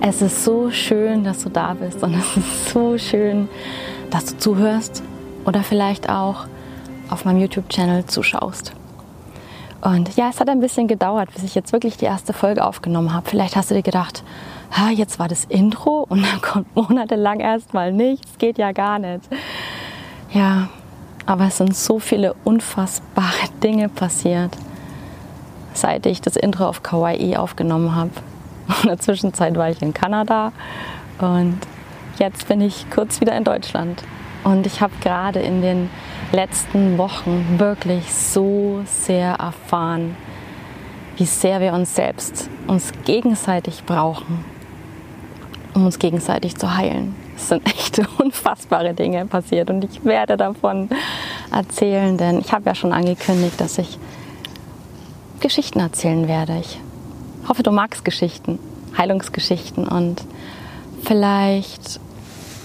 Es ist so schön, dass du da bist und es ist so schön, dass du zuhörst oder vielleicht auch auf meinem YouTube-Channel zuschaust. Und ja, es hat ein bisschen gedauert, bis ich jetzt wirklich die erste Folge aufgenommen habe. Vielleicht hast du dir gedacht, ha, jetzt war das Intro und dann kommt monatelang erstmal nichts, geht ja gar nicht. Ja, aber es sind so viele unfassbare Dinge passiert, seit ich das Intro auf Kawaii aufgenommen habe. In der Zwischenzeit war ich in Kanada und jetzt bin ich kurz wieder in Deutschland. Und ich habe gerade in den letzten Wochen wirklich so sehr erfahren, wie sehr wir uns selbst, uns gegenseitig brauchen, um uns gegenseitig zu heilen. Es sind echt unfassbare Dinge passiert und ich werde davon erzählen, denn ich habe ja schon angekündigt, dass ich Geschichten erzählen werde. Ich hoffe, du magst Geschichten, Heilungsgeschichten und vielleicht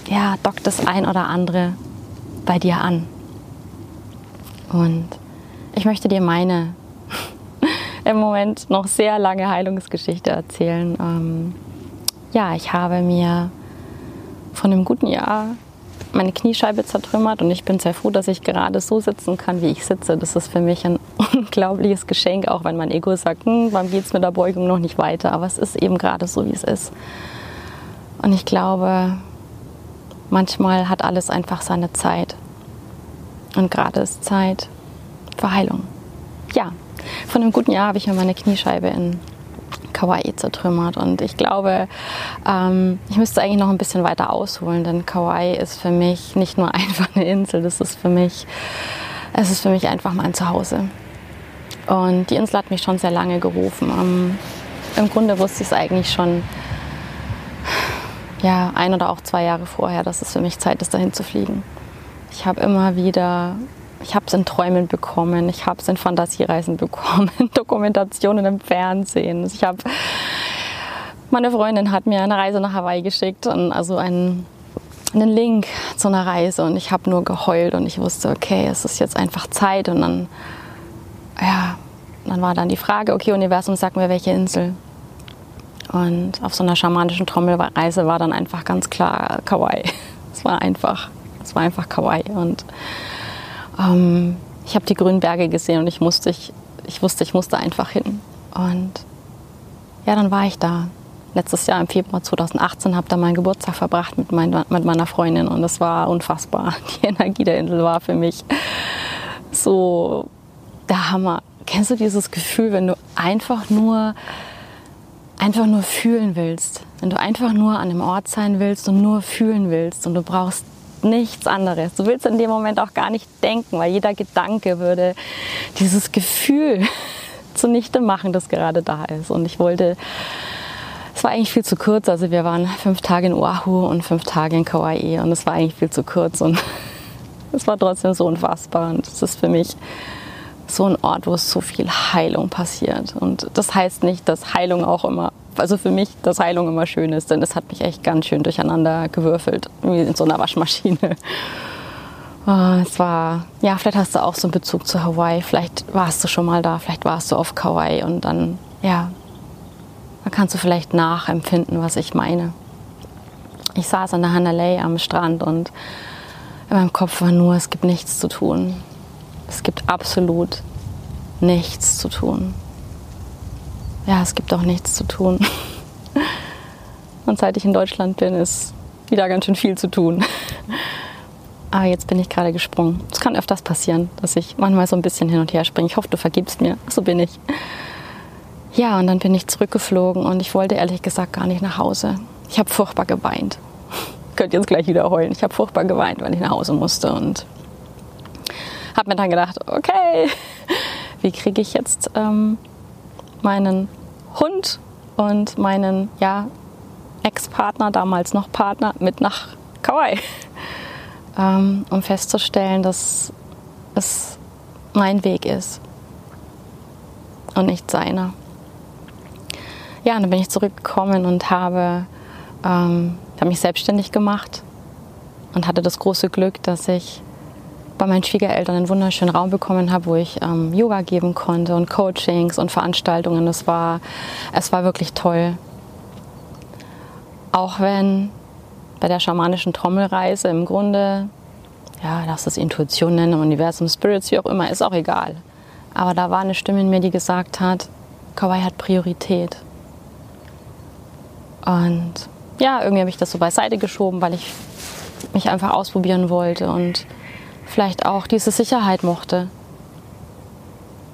ja, dockt das ein oder andere bei dir an. Und ich möchte dir meine im Moment noch sehr lange Heilungsgeschichte erzählen. Ähm, ja, ich habe mir von einem guten Jahr meine Kniescheibe zertrümmert und ich bin sehr froh, dass ich gerade so sitzen kann, wie ich sitze. Das ist für mich ein unglaubliches Geschenk, auch wenn mein Ego sagt, hm, warum geht es mit der Beugung noch nicht weiter? Aber es ist eben gerade so, wie es ist. Und ich glaube, manchmal hat alles einfach seine Zeit. Und gerade ist Zeit für Heilung. Ja, von einem guten Jahr habe ich mir meine Kniescheibe in Kauai zertrümmert. Und ich glaube, ähm, ich müsste eigentlich noch ein bisschen weiter ausholen, denn Kauai ist für mich nicht nur einfach eine Insel, das ist für mich, es ist für mich einfach mein Zuhause. Und die Insel hat mich schon sehr lange gerufen. Ähm, Im Grunde wusste ich es eigentlich schon ja, ein oder auch zwei Jahre vorher, dass es für mich Zeit ist, dahin zu fliegen. Ich habe immer wieder ich habe es in Träumen bekommen, ich habe es in Fantasiereisen bekommen, Dokumentationen im Fernsehen. Ich habe meine Freundin hat mir eine Reise nach Hawaii geschickt, also einen, einen Link zu einer Reise und ich habe nur geheult und ich wusste, okay, es ist jetzt einfach Zeit und dann, ja, dann war dann die Frage, okay, Universum, sag mir welche Insel. Und auf so einer schamanischen Trommelreise war dann einfach ganz klar Kauai. Es war einfach, es war einfach Kauai und ähm, ich habe die grünen Berge gesehen und ich, musste, ich, ich wusste, ich musste einfach hin. Und ja, dann war ich da. Letztes Jahr im Februar 2018 habe da meinen Geburtstag verbracht mit, mein, mit meiner Freundin und das war unfassbar. Die Energie der Insel war für mich so der Hammer. Kennst du dieses Gefühl, wenn du einfach nur einfach nur fühlen willst, wenn du einfach nur an dem Ort sein willst und nur fühlen willst und du brauchst nichts anderes. Du willst in dem Moment auch gar nicht denken, weil jeder Gedanke würde dieses Gefühl zunichte machen, das gerade da ist. Und ich wollte, es war eigentlich viel zu kurz. Also wir waren fünf Tage in Oahu und fünf Tage in Kauai und es war eigentlich viel zu kurz und es war trotzdem so unfassbar. Und es ist für mich so ein Ort, wo so viel Heilung passiert. Und das heißt nicht, dass Heilung auch immer also für mich, dass Heilung immer schön ist, denn es hat mich echt ganz schön durcheinander gewürfelt, wie in so einer Waschmaschine. Oh, es war, ja, vielleicht hast du auch so einen Bezug zu Hawaii, vielleicht warst du schon mal da, vielleicht warst du auf Kauai und dann, ja, dann kannst du vielleicht nachempfinden, was ich meine. Ich saß an der Hanalei am Strand und in meinem Kopf war nur, es gibt nichts zu tun. Es gibt absolut nichts zu tun ja, es gibt auch nichts zu tun. Und seit ich in Deutschland bin, ist wieder ganz schön viel zu tun. Aber jetzt bin ich gerade gesprungen. Es kann öfters passieren, dass ich manchmal so ein bisschen hin und her springe. Ich hoffe, du vergibst mir. So bin ich. Ja, und dann bin ich zurückgeflogen und ich wollte ehrlich gesagt gar nicht nach Hause. Ich habe furchtbar geweint. Ich könnte jetzt gleich wieder heulen. Ich habe furchtbar geweint, weil ich nach Hause musste und habe mir dann gedacht, okay, wie kriege ich jetzt ähm, meinen Hund und meinen ja, Ex-Partner, damals noch Partner, mit nach Kauai, ähm, um festzustellen, dass es mein Weg ist und nicht seiner. Ja, und dann bin ich zurückgekommen und habe, ähm, habe mich selbstständig gemacht und hatte das große Glück, dass ich bei meinen Schwiegereltern einen wunderschönen Raum bekommen habe, wo ich ähm, Yoga geben konnte und Coachings und Veranstaltungen. Es war, es war wirklich toll. Auch wenn bei der schamanischen Trommelreise im Grunde, ja, lass es Intuition nennen, Universum, Spirits, wie auch immer, ist auch egal. Aber da war eine Stimme in mir, die gesagt hat, Kawaii hat Priorität. Und ja, irgendwie habe ich das so beiseite geschoben, weil ich mich einfach ausprobieren wollte und vielleicht auch diese Sicherheit mochte.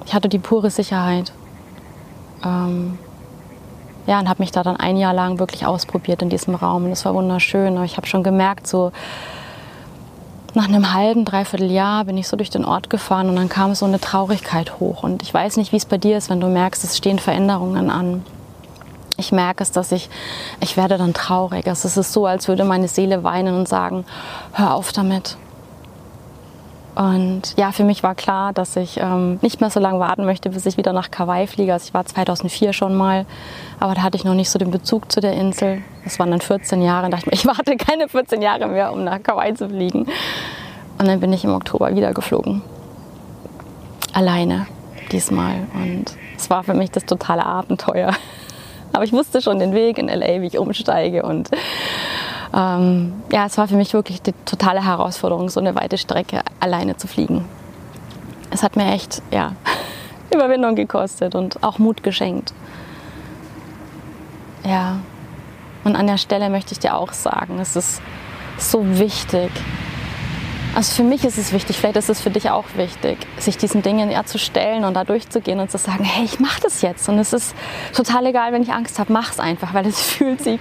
Ich hatte die pure Sicherheit. Ähm, ja, und habe mich da dann ein Jahr lang wirklich ausprobiert in diesem Raum. Und es war wunderschön. Aber ich habe schon gemerkt, so nach einem halben, dreiviertel Jahr bin ich so durch den Ort gefahren und dann kam so eine Traurigkeit hoch. Und ich weiß nicht, wie es bei dir ist, wenn du merkst, es stehen Veränderungen an. Ich merke es, dass ich, ich werde dann traurig. Also es ist so, als würde meine Seele weinen und sagen, hör auf damit. Und ja, für mich war klar, dass ich ähm, nicht mehr so lange warten möchte, bis ich wieder nach Kauai fliege. Also ich war 2004 schon mal, aber da hatte ich noch nicht so den Bezug zu der Insel. Das waren dann 14 Jahre. Und dachte ich mir, ich warte keine 14 Jahre mehr, um nach Kauai zu fliegen. Und dann bin ich im Oktober wieder geflogen. Alleine diesmal. Und es war für mich das totale Abenteuer. Aber ich wusste schon den Weg in LA, wie ich umsteige und ähm, ja, es war für mich wirklich die totale Herausforderung, so eine weite Strecke alleine zu fliegen. Es hat mir echt, ja, Überwindung gekostet und auch Mut geschenkt. Ja, und an der Stelle möchte ich dir auch sagen, es ist so wichtig, also für mich ist es wichtig, vielleicht ist es für dich auch wichtig, sich diesen Dingen eher zu stellen und da durchzugehen und zu sagen, hey, ich mache das jetzt. Und es ist total egal, wenn ich Angst habe, mach es einfach, weil es fühlt sich,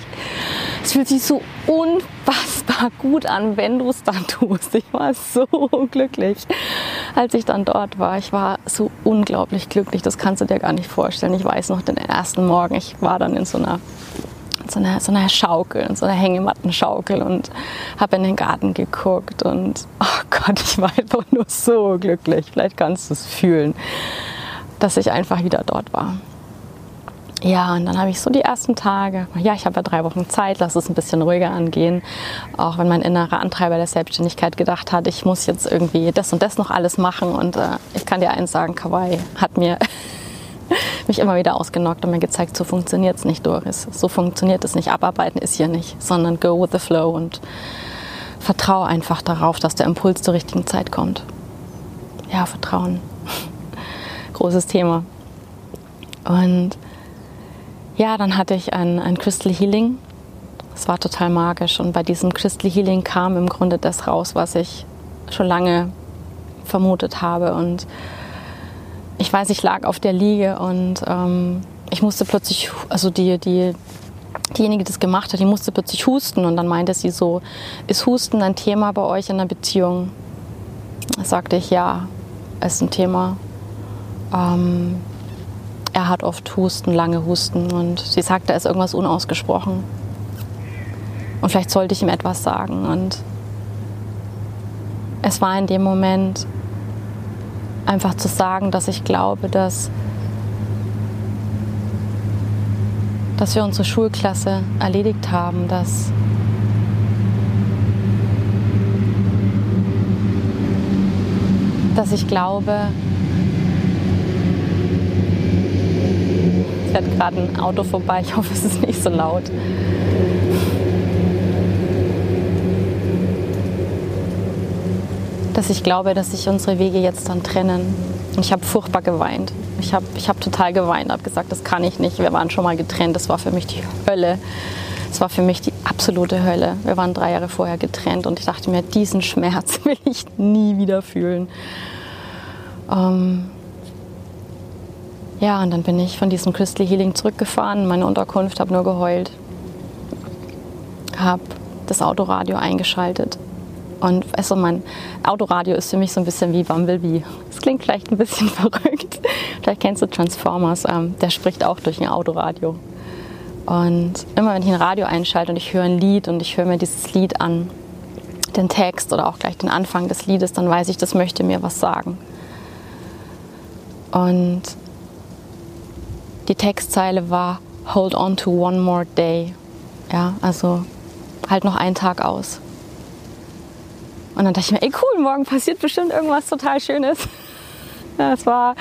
es fühlt sich so unfassbar gut an, wenn du es dann tust. Ich war so glücklich, als ich dann dort war. Ich war so unglaublich glücklich, das kannst du dir gar nicht vorstellen. Ich weiß noch den ersten Morgen, ich war dann in so einer so einer, so einer Schaukel, so einer Hängematten-Schaukel und habe in den Garten geguckt und oh Gott, ich war einfach nur so glücklich. Vielleicht kannst du es fühlen, dass ich einfach wieder dort war. Ja, und dann habe ich so die ersten Tage, ja, ich habe ja drei Wochen Zeit, lass es ein bisschen ruhiger angehen. Auch wenn mein innerer Antreiber der Selbstständigkeit gedacht hat, ich muss jetzt irgendwie das und das noch alles machen. Und äh, ich kann dir eins sagen, Kawaii hat mir mich immer wieder ausgenockt und mir gezeigt, so funktioniert es nicht, Doris. So funktioniert es nicht. Abarbeiten ist hier nicht, sondern go with the flow und vertraue einfach darauf, dass der Impuls zur richtigen Zeit kommt. Ja, Vertrauen. Großes Thema. Und ja, dann hatte ich ein, ein Crystal Healing. Es war total magisch. Und bei diesem Crystal Healing kam im Grunde das raus, was ich schon lange vermutet habe. Und ich weiß, ich lag auf der Liege und ähm, ich musste plötzlich, also die, die, diejenige, die das gemacht hat, die musste plötzlich husten und dann meinte sie so, ist Husten ein Thema bei euch in der Beziehung? Da sagte ich, ja, ist ein Thema. Ähm, er hat oft Husten, lange Husten und sie sagte, es ist irgendwas unausgesprochen. Und vielleicht sollte ich ihm etwas sagen und es war in dem Moment einfach zu sagen, dass ich glaube, dass, dass wir unsere Schulklasse erledigt haben, dass dass ich glaube, es fährt gerade ein Auto vorbei, ich hoffe, es ist nicht so laut. Dass ich glaube, dass sich unsere Wege jetzt dann trennen. Und ich habe furchtbar geweint. Ich habe ich hab total geweint, habe gesagt, das kann ich nicht. Wir waren schon mal getrennt. Das war für mich die Hölle. Es war für mich die absolute Hölle. Wir waren drei Jahre vorher getrennt und ich dachte mir, diesen Schmerz will ich nie wieder fühlen. Ähm ja, und dann bin ich von diesem Crystal Healing zurückgefahren, meine Unterkunft, habe nur geheult, habe das Autoradio eingeschaltet und also mein Autoradio ist für mich so ein bisschen wie Bumblebee. Das klingt vielleicht ein bisschen verrückt. Vielleicht kennst du Transformers, ähm, der spricht auch durch ein Autoradio. Und immer wenn ich ein Radio einschalte und ich höre ein Lied und ich höre mir dieses Lied an, den Text oder auch gleich den Anfang des Liedes, dann weiß ich, das möchte mir was sagen. Und die Textzeile war Hold on to one more day. Ja, also halt noch einen Tag aus. Und dann dachte ich mir, ey cool, morgen passiert bestimmt irgendwas total Schönes. Ja, es war,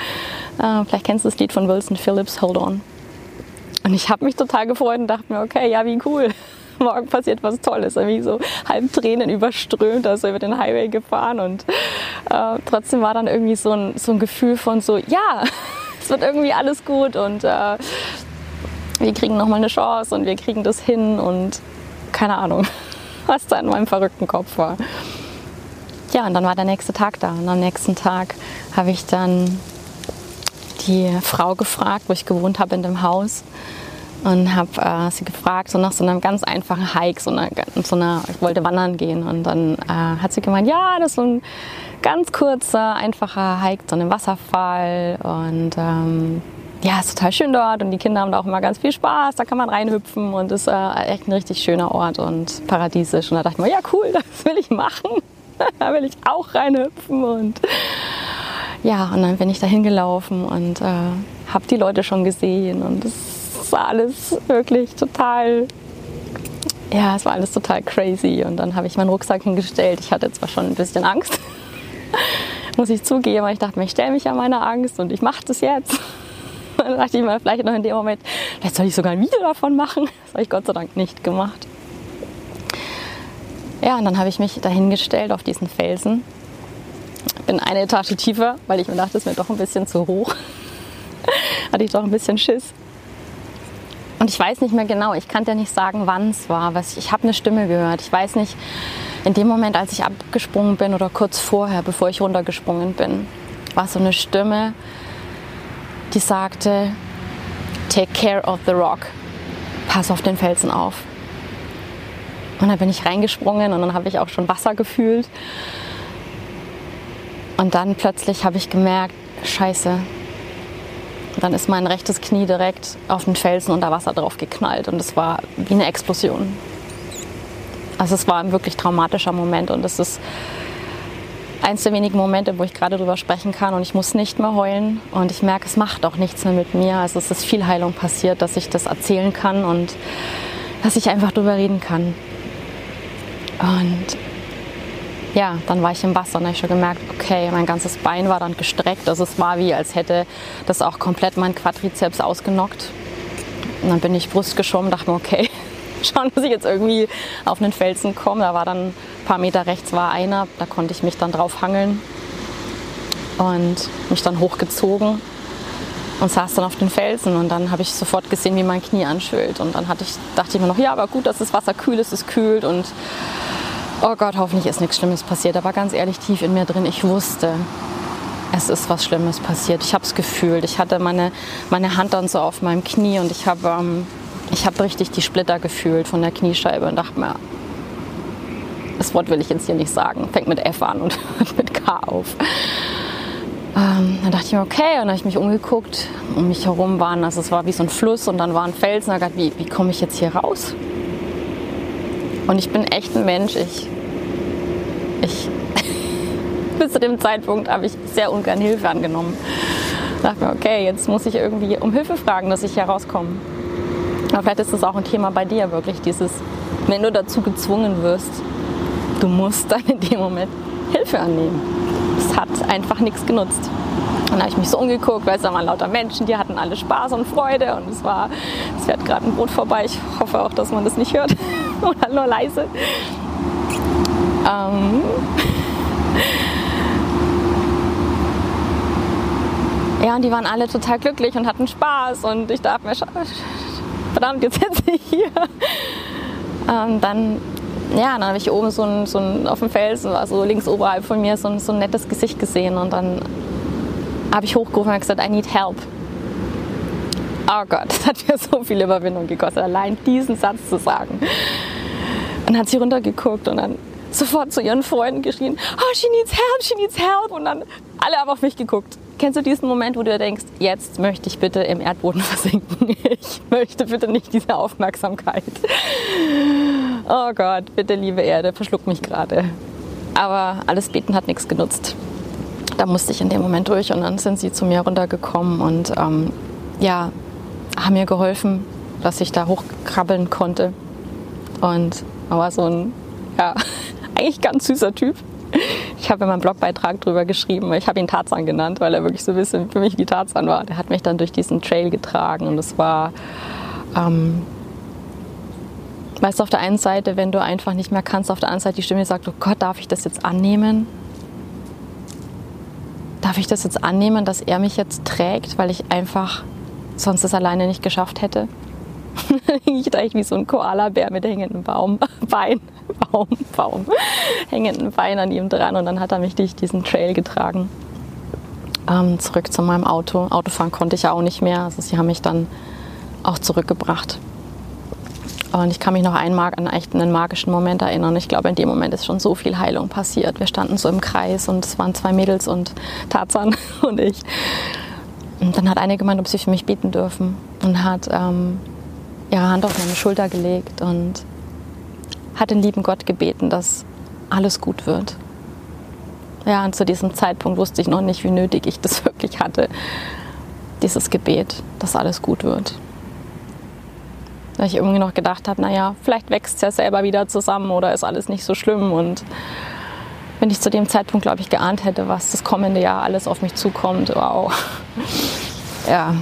äh, vielleicht kennst du das Lied von Wilson Phillips, Hold On. Und ich habe mich total gefreut und dachte mir, okay, ja, wie cool. Morgen passiert was Tolles. Irgendwie so halb Tränen überströmt, also über den Highway gefahren. Und äh, trotzdem war dann irgendwie so ein, so ein Gefühl von so, ja, es wird irgendwie alles gut und äh, wir kriegen nochmal eine Chance und wir kriegen das hin und keine Ahnung, was da in meinem verrückten Kopf war. Ja, und dann war der nächste Tag da. Und am nächsten Tag habe ich dann die Frau gefragt, wo ich gewohnt habe in dem Haus, und habe äh, sie gefragt, so nach so einem ganz einfachen Hike, so einer, so einer ich wollte wandern gehen. Und dann äh, hat sie gemeint, ja, das ist so ein ganz kurzer, einfacher Hike so einem Wasserfall. Und ähm, ja, ist total schön dort. Und die Kinder haben da auch immer ganz viel Spaß, da kann man reinhüpfen und ist äh, echt ein richtig schöner Ort und paradiesisch. Und da dachte ich mir, ja cool, das will ich machen, da will ich auch reinhüpfen und ja, und dann bin ich da hingelaufen und äh, habe die Leute schon gesehen und es war alles wirklich total, ja, es war alles total crazy. Und dann habe ich meinen Rucksack hingestellt. Ich hatte zwar schon ein bisschen Angst, muss ich zugeben, aber ich dachte mir, ich stelle mich an meine Angst und ich mache das jetzt. Dann dachte ich mir vielleicht noch in dem Moment, vielleicht soll ich sogar ein Video davon machen. Das habe ich Gott sei Dank nicht gemacht. Ja, und dann habe ich mich dahingestellt auf diesen Felsen. Bin eine Etage tiefer, weil ich mir dachte, es mir doch ein bisschen zu hoch. Hatte ich doch ein bisschen Schiss. Und ich weiß nicht mehr genau, ich kann dir nicht sagen, wann es war. Ich habe eine Stimme gehört. Ich weiß nicht, in dem Moment, als ich abgesprungen bin oder kurz vorher, bevor ich runtergesprungen bin, war so eine Stimme, die sagte, Take care of the rock. Pass auf den Felsen auf. Und dann bin ich reingesprungen und dann habe ich auch schon Wasser gefühlt. Und dann plötzlich habe ich gemerkt, scheiße, dann ist mein rechtes Knie direkt auf den Felsen unter Wasser drauf geknallt und es war wie eine Explosion. Also es war ein wirklich traumatischer Moment und es ist eins der wenigen Momente, wo ich gerade drüber sprechen kann und ich muss nicht mehr heulen und ich merke, es macht auch nichts mehr mit mir. Also es ist viel Heilung passiert, dass ich das erzählen kann und dass ich einfach drüber reden kann. Und ja, dann war ich im Wasser und habe ich schon gemerkt, okay, mein ganzes Bein war dann gestreckt. Also es war wie, als hätte das auch komplett mein Quadrizeps ausgenockt. Und dann bin ich Brust geschwommen, dachte mir, okay, schauen, dass ich jetzt irgendwie auf einen Felsen komme. Da war dann ein paar Meter rechts war einer, da konnte ich mich dann drauf hangeln und mich dann hochgezogen und saß dann auf den Felsen und dann habe ich sofort gesehen, wie mein Knie anschwillt und dann hatte ich, dachte ich mir noch, ja, aber gut, dass das Wasser kühl ist, es kühlt und oh Gott, hoffentlich ist nichts Schlimmes passiert. Aber ganz ehrlich, tief in mir drin, ich wusste, es ist was Schlimmes passiert. Ich habe es gefühlt. Ich hatte meine, meine Hand dann so auf meinem Knie und ich habe ähm, hab richtig die Splitter gefühlt von der Kniescheibe und dachte mir, das Wort will ich jetzt hier nicht sagen. Fängt mit F an und mit K auf. Ähm, dann dachte ich mir, okay, und dann habe ich mich umgeguckt. Um mich herum waren, also es war wie so ein Fluss und dann waren Felsen. Da dachte ich, wie, wie komme ich jetzt hier raus? Und ich bin echt ein Mensch. Ich, ich bis zu dem Zeitpunkt habe ich sehr ungern Hilfe angenommen. Ich dachte mir, okay, jetzt muss ich irgendwie um Hilfe fragen, dass ich hier rauskomme. Aber vielleicht ist das auch ein Thema bei dir wirklich, dieses, wenn du dazu gezwungen wirst, du musst dann in dem Moment Hilfe annehmen. Es hat einfach nichts genutzt. Dann habe ich mich so umgeguckt, weil es waren lauter Menschen, die hatten alle Spaß und Freude und es war, es fährt gerade ein Boot vorbei. Ich hoffe auch, dass man das nicht hört oder nur leise. Ähm ja, und die waren alle total glücklich und hatten Spaß und ich dachte mir, verdammt, jetzt sitze ich hier. Ähm, dann ja, dann habe ich oben so ein, so ein, auf dem Felsen, also links oberhalb von mir, so ein, so ein nettes Gesicht gesehen und dann habe ich hochgerufen und gesagt, I need help. Oh Gott, das hat mir so viel Überwindung gekostet, allein diesen Satz zu sagen. Dann hat sie runtergeguckt und dann sofort zu ihren Freunden geschrien, oh, she needs help, she needs help. Und dann alle haben auf mich geguckt. Kennst du diesen Moment, wo du denkst, jetzt möchte ich bitte im Erdboden versinken? Ich möchte bitte nicht diese Aufmerksamkeit. Oh Gott, bitte liebe Erde, verschluck mich gerade. Aber alles Beten hat nichts genutzt da musste ich in dem Moment durch und dann sind sie zu mir runtergekommen und ähm, ja, haben mir geholfen, dass ich da hochkrabbeln konnte. Und er war so ein, ja, eigentlich ganz süßer Typ. Ich habe in meinem Blogbeitrag drüber geschrieben, ich habe ihn Tarzan genannt, weil er wirklich so ein bisschen für mich wie Tarzan war. Der hat mich dann durch diesen Trail getragen und es war, ähm, weißt du, auf der einen Seite, wenn du einfach nicht mehr kannst, auf der anderen Seite die Stimme sagt, oh Gott, darf ich das jetzt annehmen? Darf ich das jetzt annehmen, dass er mich jetzt trägt, weil ich einfach sonst es alleine nicht geschafft hätte? ich da ich wie so ein Koala-Bär mit hängendem Baum, Bein, Baum, Baum, hängenden Bein an ihm dran und dann hat er mich durch diesen Trail getragen. Ähm, zurück zu meinem Auto. Autofahren konnte ich ja auch nicht mehr, also sie haben mich dann auch zurückgebracht. Und ich kann mich noch einmal an echt einen magischen Moment erinnern. Ich glaube, in dem Moment ist schon so viel Heilung passiert. Wir standen so im Kreis und es waren zwei Mädels und Tarzan und ich. Und dann hat eine gemeint, ob sie für mich beten dürfen und hat ähm, ihre Hand auf meine Schulter gelegt und hat den lieben Gott gebeten, dass alles gut wird. Ja, und zu diesem Zeitpunkt wusste ich noch nicht, wie nötig ich das wirklich hatte, dieses Gebet, dass alles gut wird. Weil ich irgendwie noch gedacht habe, naja, vielleicht wächst es ja selber wieder zusammen oder ist alles nicht so schlimm. Und wenn ich zu dem Zeitpunkt, glaube ich, geahnt hätte, was das kommende Jahr alles auf mich zukommt, wow. Ja,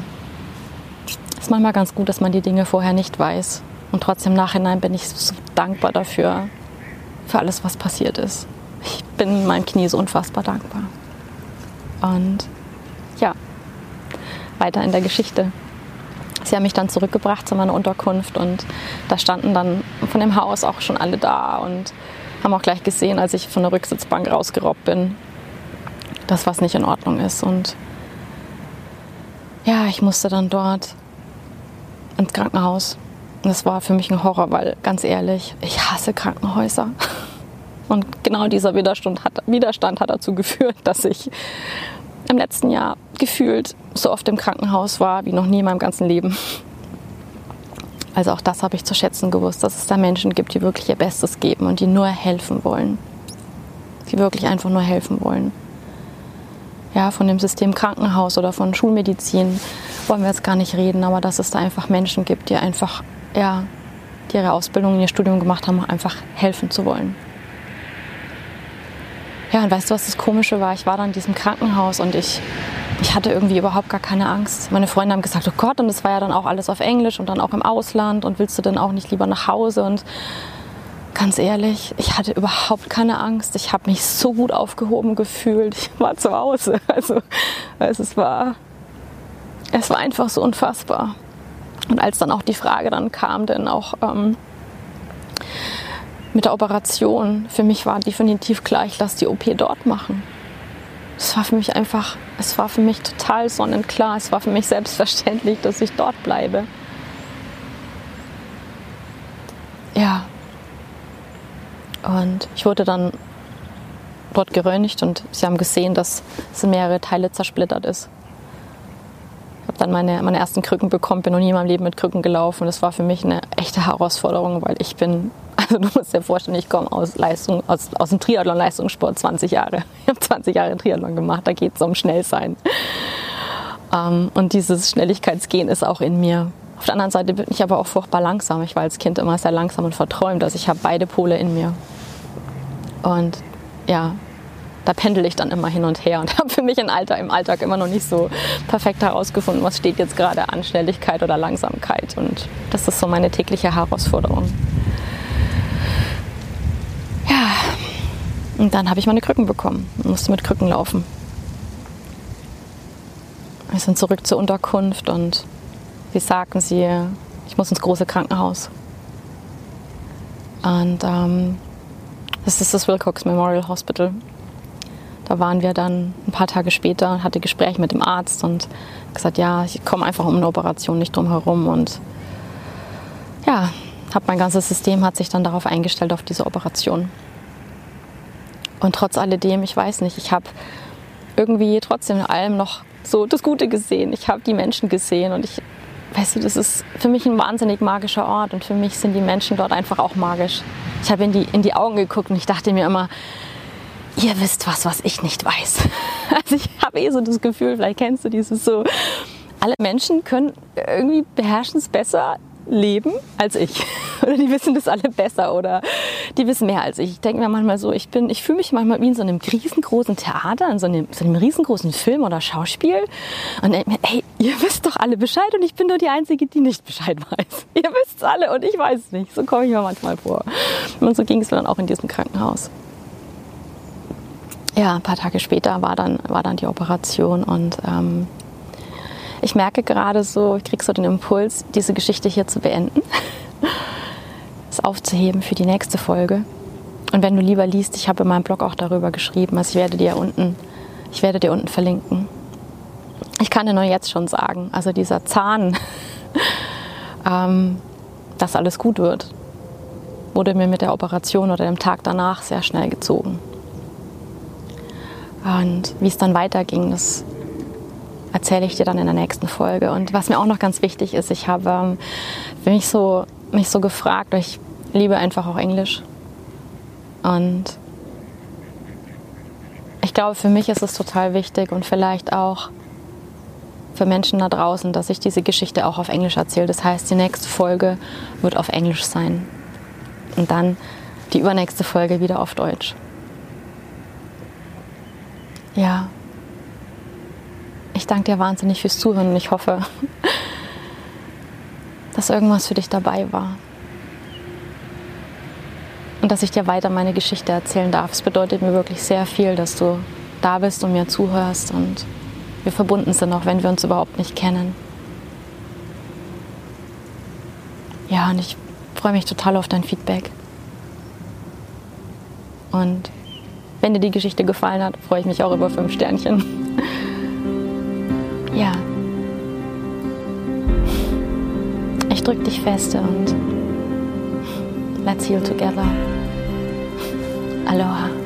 ist manchmal ganz gut, dass man die Dinge vorher nicht weiß. Und trotzdem im Nachhinein bin ich so dankbar dafür, für alles, was passiert ist. Ich bin meinem Knie so unfassbar dankbar. Und ja, weiter in der Geschichte. Sie haben mich dann zurückgebracht zu meiner Unterkunft und da standen dann von dem Haus auch schon alle da und haben auch gleich gesehen, als ich von der Rücksitzbank rausgerobbt bin, dass was nicht in Ordnung ist. Und ja, ich musste dann dort ins Krankenhaus. Und das war für mich ein Horror, weil ganz ehrlich, ich hasse Krankenhäuser. Und genau dieser Widerstand hat, Widerstand hat dazu geführt, dass ich im letzten Jahr gefühlt so oft im Krankenhaus war wie noch nie in meinem ganzen Leben. Also auch das habe ich zu schätzen gewusst, dass es da Menschen gibt, die wirklich ihr Bestes geben und die nur helfen wollen. Die wirklich einfach nur helfen wollen. Ja, von dem System Krankenhaus oder von Schulmedizin wollen wir jetzt gar nicht reden, aber dass es da einfach Menschen gibt, die einfach, ja, die ihre Ausbildung, ihr Studium gemacht haben, einfach helfen zu wollen. Ja, und weißt du, was das Komische war? Ich war dann in diesem Krankenhaus und ich, ich hatte irgendwie überhaupt gar keine Angst. Meine Freunde haben gesagt, oh Gott, und es war ja dann auch alles auf Englisch und dann auch im Ausland und willst du denn auch nicht lieber nach Hause? Und ganz ehrlich, ich hatte überhaupt keine Angst. Ich habe mich so gut aufgehoben gefühlt. Ich war zu Hause. Also, also es war, es war einfach so unfassbar. Und als dann auch die Frage dann kam, denn auch ähm, mit der Operation, für mich war definitiv klar, ich lasse die OP dort machen. Es war für mich einfach, es war für mich total sonnenklar, es war für mich selbstverständlich, dass ich dort bleibe. Ja. Und ich wurde dann dort geröntgt und sie haben gesehen, dass es in mehrere Teile zersplittert ist habe dann meine, meine ersten Krücken bekommen, bin noch nie in meinem Leben mit Krücken gelaufen. Das war für mich eine echte Herausforderung, weil ich bin, also du musst dir vorstellen, ich komme aus Leistung, aus, aus dem Triathlon-Leistungssport 20 Jahre. Ich habe 20 Jahre Triathlon gemacht, da geht es um Schnellsein. Ähm, und dieses Schnelligkeitsgehen ist auch in mir. Auf der anderen Seite bin ich aber auch furchtbar langsam. Ich war als Kind immer sehr langsam und verträumt. Also ich habe beide Pole in mir. Und ja, da pendel ich dann immer hin und her und habe für mich im, Alter, im Alltag immer noch nicht so perfekt herausgefunden, was steht jetzt gerade an Schnelligkeit oder Langsamkeit. Und das ist so meine tägliche Herausforderung. Ja, und dann habe ich meine Krücken bekommen und musste mit Krücken laufen. Wir sind zurück zur Unterkunft und sie sagten sie, ich muss ins große Krankenhaus. Und ähm, das ist das Wilcox Memorial Hospital. Da waren wir dann ein paar Tage später und hatte Gespräch mit dem Arzt und gesagt, ja, ich komme einfach um eine Operation nicht drum herum und ja, habe mein ganzes System hat sich dann darauf eingestellt auf diese Operation. Und trotz alledem, ich weiß nicht, ich habe irgendwie trotzdem in allem noch so das Gute gesehen. Ich habe die Menschen gesehen und ich, weißt du, das ist für mich ein wahnsinnig magischer Ort und für mich sind die Menschen dort einfach auch magisch. Ich habe in die, in die Augen geguckt und ich dachte mir immer, ihr wisst was, was ich nicht weiß. Also ich habe eh so das Gefühl, vielleicht kennst du dieses so, alle Menschen können irgendwie beherrschen es besser, leben als ich. Oder die wissen das alle besser oder die wissen mehr als ich. Ich denke mir manchmal so, ich bin, ich fühle mich manchmal wie in so einem riesengroßen Theater, in so einem, so einem riesengroßen Film oder Schauspiel. Und denke mir, ey, ihr wisst doch alle Bescheid und ich bin nur die Einzige, die nicht Bescheid weiß. Ihr wisst alle und ich weiß es nicht. So komme ich mir manchmal vor. Und so ging es dann auch in diesem Krankenhaus. Ja, ein paar Tage später war dann, war dann die Operation und ähm, ich merke gerade so, ich kriege so den Impuls, diese Geschichte hier zu beenden, es aufzuheben für die nächste Folge. Und wenn du lieber liest, ich habe in meinem Blog auch darüber geschrieben, also ich werde dir unten, ich werde dir unten verlinken. Ich kann dir nur jetzt schon sagen, also dieser Zahn, ähm, dass alles gut wird, wurde mir mit der Operation oder dem Tag danach sehr schnell gezogen. Und wie es dann weiterging, das erzähle ich dir dann in der nächsten Folge. Und was mir auch noch ganz wichtig ist, ich habe ähm, mich, so, mich so gefragt, ich liebe einfach auch Englisch. Und ich glaube, für mich ist es total wichtig und vielleicht auch für Menschen da draußen, dass ich diese Geschichte auch auf Englisch erzähle. Das heißt, die nächste Folge wird auf Englisch sein. Und dann die übernächste Folge wieder auf Deutsch. Ja, ich danke dir wahnsinnig fürs Zuhören und ich hoffe, dass irgendwas für dich dabei war. Und dass ich dir weiter meine Geschichte erzählen darf. Es bedeutet mir wirklich sehr viel, dass du da bist und mir zuhörst und wir verbunden sind, auch wenn wir uns überhaupt nicht kennen. Ja, und ich freue mich total auf dein Feedback. Und wenn dir die Geschichte gefallen hat, freue ich mich auch über fünf Sternchen. Dich feste und let's heal together. Aloha.